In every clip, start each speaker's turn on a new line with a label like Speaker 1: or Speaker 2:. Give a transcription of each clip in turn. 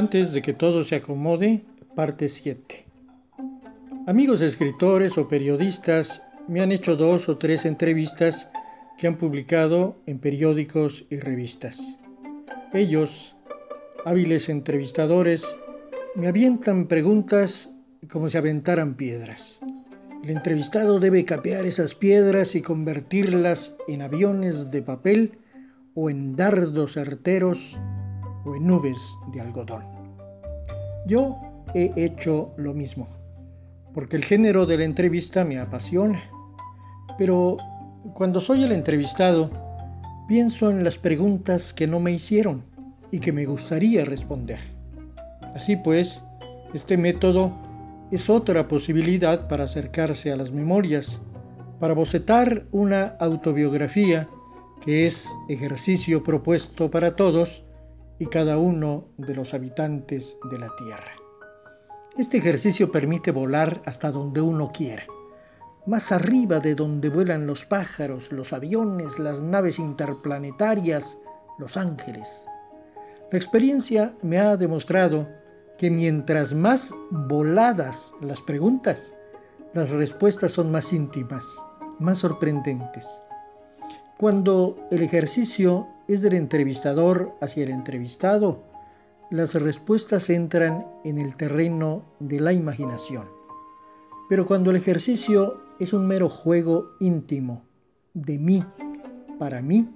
Speaker 1: Antes de que todo se acomode, parte 7. Amigos escritores o periodistas me han hecho dos o tres entrevistas que han publicado en periódicos y revistas. Ellos, hábiles entrevistadores, me avientan preguntas como si aventaran piedras. El entrevistado debe capear esas piedras y convertirlas en aviones de papel o en dardos certeros o en nubes de algodón. Yo he hecho lo mismo, porque el género de la entrevista me apasiona. Pero cuando soy el entrevistado, pienso en las preguntas que no me hicieron y que me gustaría responder. Así pues, este método es otra posibilidad para acercarse a las memorias, para bocetar una autobiografía que es ejercicio propuesto para todos y cada uno de los habitantes de la Tierra. Este ejercicio permite volar hasta donde uno quiera, más arriba de donde vuelan los pájaros, los aviones, las naves interplanetarias, los ángeles. La experiencia me ha demostrado que mientras más voladas las preguntas, las respuestas son más íntimas, más sorprendentes. Cuando el ejercicio es del entrevistador hacia el entrevistado, las respuestas entran en el terreno de la imaginación. Pero cuando el ejercicio es un mero juego íntimo, de mí, para mí,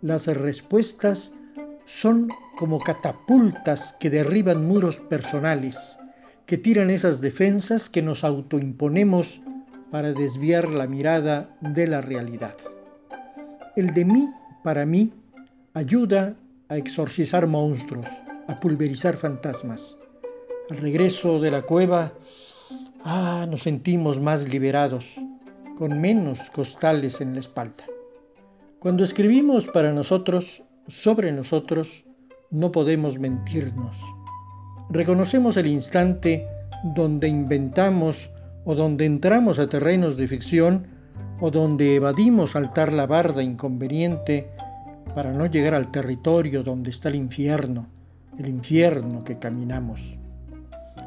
Speaker 1: las respuestas son como catapultas que derriban muros personales, que tiran esas defensas que nos autoimponemos para desviar la mirada de la realidad. El de mí para mí ayuda a exorcizar monstruos, a pulverizar fantasmas. Al regreso de la cueva, ah, nos sentimos más liberados, con menos costales en la espalda. Cuando escribimos para nosotros, sobre nosotros, no podemos mentirnos. Reconocemos el instante donde inventamos o donde entramos a terrenos de ficción o donde evadimos saltar la barda inconveniente para no llegar al territorio donde está el infierno, el infierno que caminamos.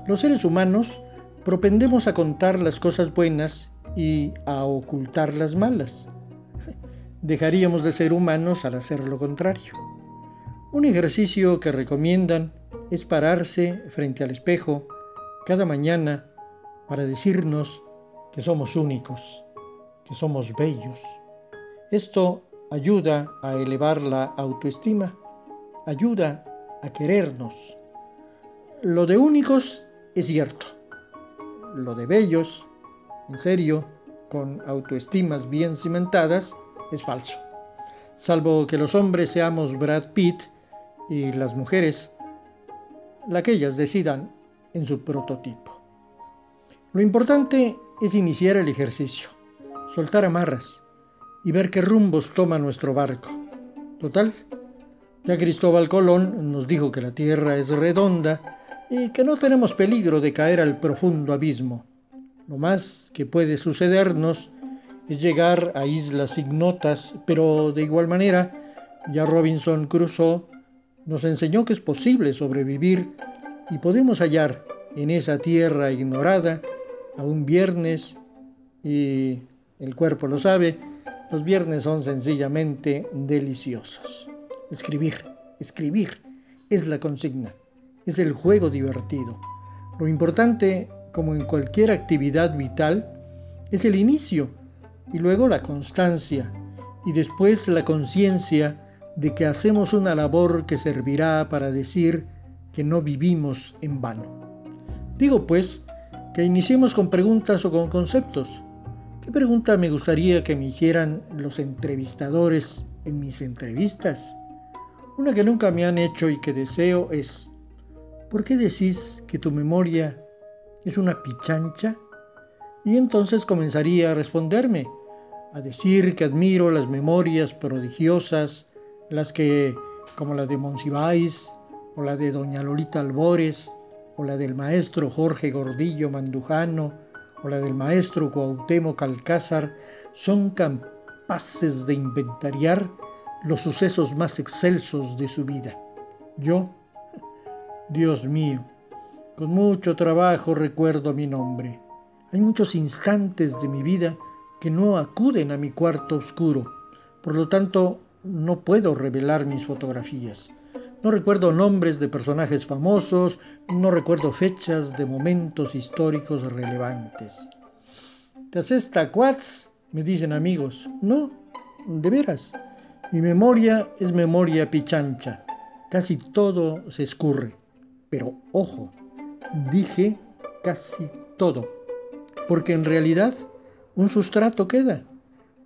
Speaker 1: Los seres humanos propendemos a contar las cosas buenas y a ocultar las malas dejaríamos de ser humanos al hacer lo contrario. Un ejercicio que recomiendan es pararse frente al espejo cada mañana para decirnos que somos únicos, que somos bellos. Esto ayuda a elevar la autoestima, ayuda a querernos. Lo de únicos es cierto. Lo de bellos, en serio, con autoestimas bien cimentadas, es falso. Salvo que los hombres seamos Brad Pitt y las mujeres, la que ellas decidan en su prototipo. Lo importante es iniciar el ejercicio, soltar amarras y ver qué rumbos toma nuestro barco. Total, ya Cristóbal Colón nos dijo que la Tierra es redonda y que no tenemos peligro de caer al profundo abismo. Lo más que puede sucedernos es llegar a islas ignotas, pero de igual manera, ya Robinson Crusoe nos enseñó que es posible sobrevivir y podemos hallar en esa tierra ignorada a un viernes y el cuerpo lo sabe, los viernes son sencillamente deliciosos. Escribir, escribir es la consigna, es el juego divertido. Lo importante, como en cualquier actividad vital, es el inicio y luego la constancia y después la conciencia de que hacemos una labor que servirá para decir que no vivimos en vano. Digo pues que iniciemos con preguntas o con conceptos. ¿Qué pregunta me gustaría que me hicieran los entrevistadores en mis entrevistas? Una que nunca me han hecho y que deseo es, ¿por qué decís que tu memoria es una pichancha? Y entonces comenzaría a responderme, a decir que admiro las memorias prodigiosas, las que, como la de Monsiváis, o la de doña Lolita Albores, o la del maestro Jorge Gordillo Mandujano, o la del maestro Cuauhtémoc Alcázar, son capaces de inventariar los sucesos más excelsos de su vida. Yo, Dios mío, con mucho trabajo recuerdo mi nombre. Hay muchos instantes de mi vida que no acuden a mi cuarto oscuro. Por lo tanto, no puedo revelar mis fotografías. No recuerdo nombres de personajes famosos, no recuerdo fechas de momentos históricos relevantes. ¿Te haces tacuats? Me dicen amigos. No, de veras. Mi memoria es memoria pichancha. Casi todo se escurre. Pero ojo, dije casi todo. Porque en realidad un sustrato queda.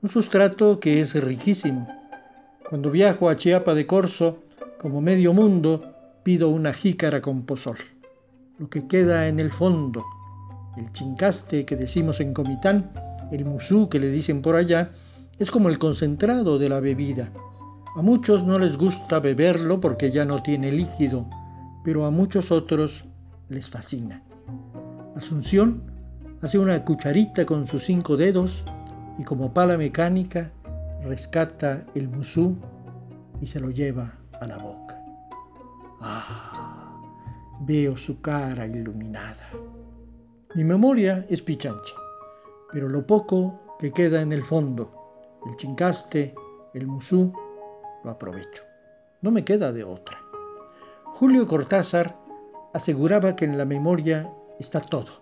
Speaker 1: Un sustrato que es riquísimo. Cuando viajo a Chiapa de Corzo, como medio mundo, pido una jícara con pozol. Lo que queda en el fondo, el chincaste que decimos en Comitán, el musú que le dicen por allá, es como el concentrado de la bebida. A muchos no les gusta beberlo porque ya no tiene líquido, pero a muchos otros les fascina. Asunción hace una cucharita con sus cinco dedos y como pala mecánica rescata el musú y se lo lleva a la boca. Ah, veo su cara iluminada. Mi memoria es pichancha, pero lo poco que queda en el fondo, el chincaste, el musú, lo aprovecho. No me queda de otra. Julio Cortázar aseguraba que en la memoria está todo.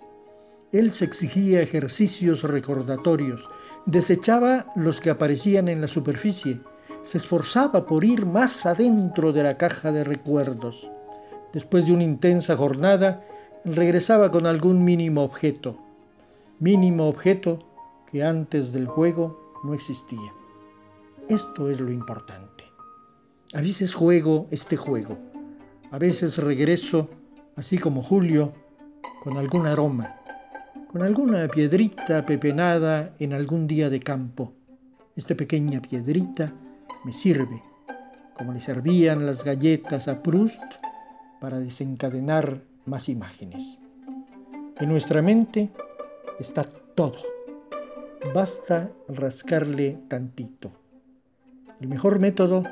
Speaker 1: Él se exigía ejercicios recordatorios, desechaba los que aparecían en la superficie, se esforzaba por ir más adentro de la caja de recuerdos. Después de una intensa jornada, regresaba con algún mínimo objeto, mínimo objeto que antes del juego no existía. Esto es lo importante. A veces juego este juego, a veces regreso, así como Julio, con algún aroma, con alguna piedrita pepenada en algún día de campo. Esta pequeña piedrita me sirve, como le servían las galletas a Proust, para desencadenar más imágenes. En nuestra mente está todo. Basta rascarle tantito. El mejor método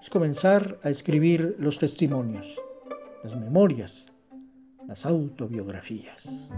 Speaker 1: es comenzar a escribir los testimonios, las memorias, las autobiografías.